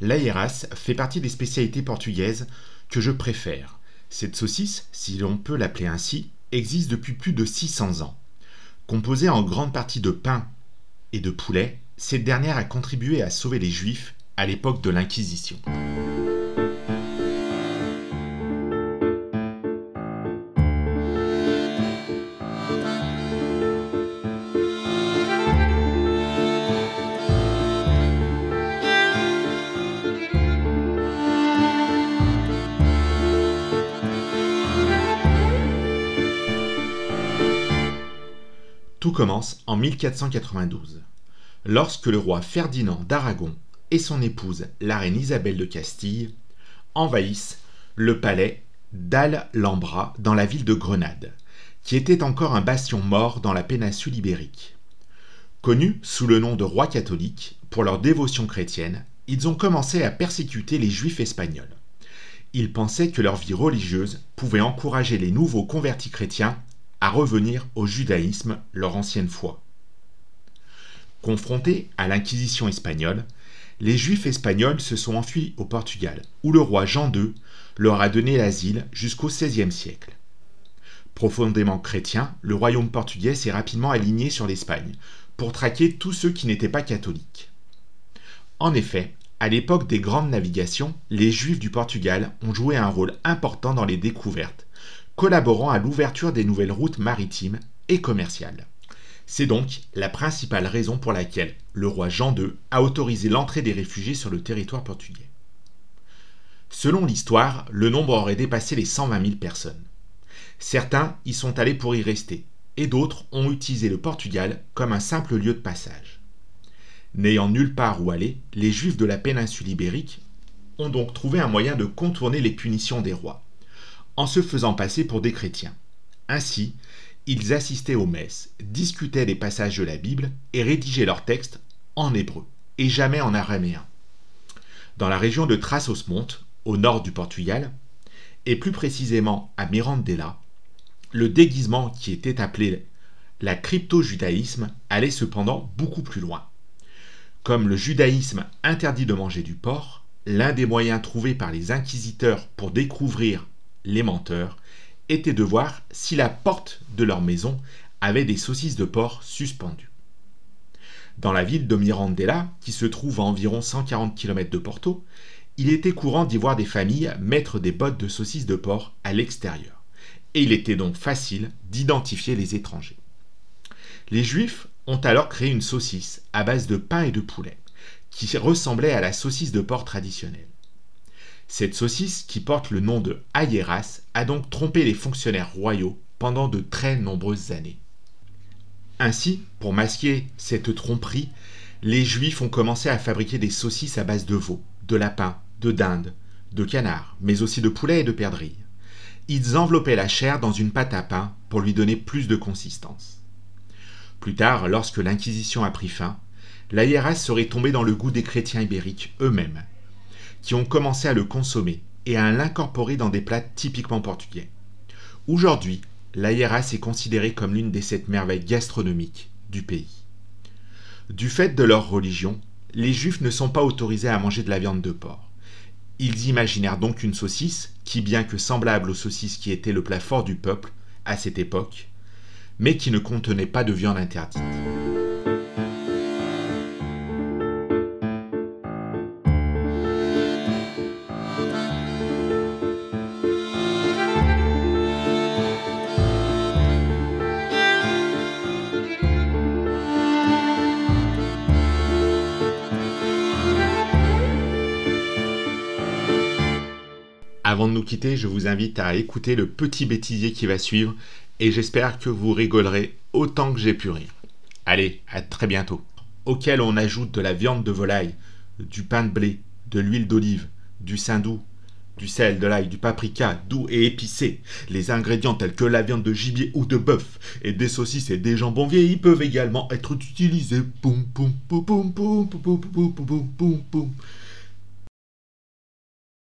l'aéras fait partie des spécialités portugaises que je préfère. Cette saucisse, si l'on peut l'appeler ainsi, existe depuis plus de 600 ans. Composée en grande partie de pain et de poulet, cette dernière a contribué à sauver les Juifs à l'époque de l'Inquisition. Tout commence en 1492, lorsque le roi Ferdinand d'Aragon et son épouse, la reine Isabelle de Castille, envahissent le palais d'Alhambra dans la ville de Grenade, qui était encore un bastion mort dans la péninsule ibérique. Connus sous le nom de rois catholiques pour leur dévotion chrétienne, ils ont commencé à persécuter les juifs espagnols. Ils pensaient que leur vie religieuse pouvait encourager les nouveaux convertis chrétiens revenir au judaïsme, leur ancienne foi. Confrontés à l'Inquisition espagnole, les Juifs espagnols se sont enfuis au Portugal, où le roi Jean II leur a donné l'asile jusqu'au XVIe siècle. Profondément chrétien, le royaume portugais s'est rapidement aligné sur l'Espagne pour traquer tous ceux qui n'étaient pas catholiques. En effet, à l'époque des grandes navigations, les Juifs du Portugal ont joué un rôle important dans les découvertes, collaborant à l'ouverture des nouvelles routes maritimes et commerciales. C'est donc la principale raison pour laquelle le roi Jean II a autorisé l'entrée des réfugiés sur le territoire portugais. Selon l'histoire, le nombre aurait dépassé les 120 000 personnes. Certains y sont allés pour y rester, et d'autres ont utilisé le Portugal comme un simple lieu de passage. N'ayant nulle part où aller, les Juifs de la péninsule ibérique ont donc trouvé un moyen de contourner les punitions des rois en se faisant passer pour des chrétiens. Ainsi, ils assistaient aux messes, discutaient des passages de la Bible et rédigeaient leurs textes en hébreu, et jamais en araméen. Dans la région de Trás-os-Montes, au nord du Portugal, et plus précisément à Mirandela, le déguisement qui était appelé la crypto-judaïsme allait cependant beaucoup plus loin. Comme le judaïsme interdit de manger du porc, l'un des moyens trouvés par les inquisiteurs pour découvrir les menteurs, était de voir si la porte de leur maison avait des saucisses de porc suspendues. Dans la ville de Mirandela, qui se trouve à environ 140 km de Porto, il était courant d'y voir des familles mettre des bottes de saucisses de porc à l'extérieur, et il était donc facile d'identifier les étrangers. Les Juifs ont alors créé une saucisse à base de pain et de poulet, qui ressemblait à la saucisse de porc traditionnelle. Cette saucisse, qui porte le nom de Ayeras, a donc trompé les fonctionnaires royaux pendant de très nombreuses années. Ainsi, pour masquer cette tromperie, les Juifs ont commencé à fabriquer des saucisses à base de veau, de lapin, de dinde, de canard, mais aussi de poulet et de perdrix. Ils enveloppaient la chair dans une pâte à pain pour lui donner plus de consistance. Plus tard, lorsque l'Inquisition a pris fin, l'aïeras serait tombé dans le goût des chrétiens ibériques eux-mêmes, qui ont commencé à le consommer et à l'incorporer dans des plats typiquement portugais. Aujourd'hui, l'aïeras est considérée comme l'une des sept merveilles gastronomiques du pays. Du fait de leur religion, les juifs ne sont pas autorisés à manger de la viande de porc. Ils imaginèrent donc une saucisse qui, bien que semblable aux saucisses qui étaient le plat fort du peuple à cette époque, mais qui ne contenait pas de viande interdite. Avant de nous quitter, je vous invite à écouter le petit bêtisier qui va suivre et j'espère que vous rigolerez autant que j'ai pu rire. Allez, à très bientôt. Auquel on ajoute de la viande de volaille, du pain de blé, de l'huile d'olive, du saindoux, du sel, de l'ail, du paprika, doux et épicé. Les ingrédients tels que la viande de gibier ou de bœuf et des saucisses et des jambons vieillis peuvent également être utilisés.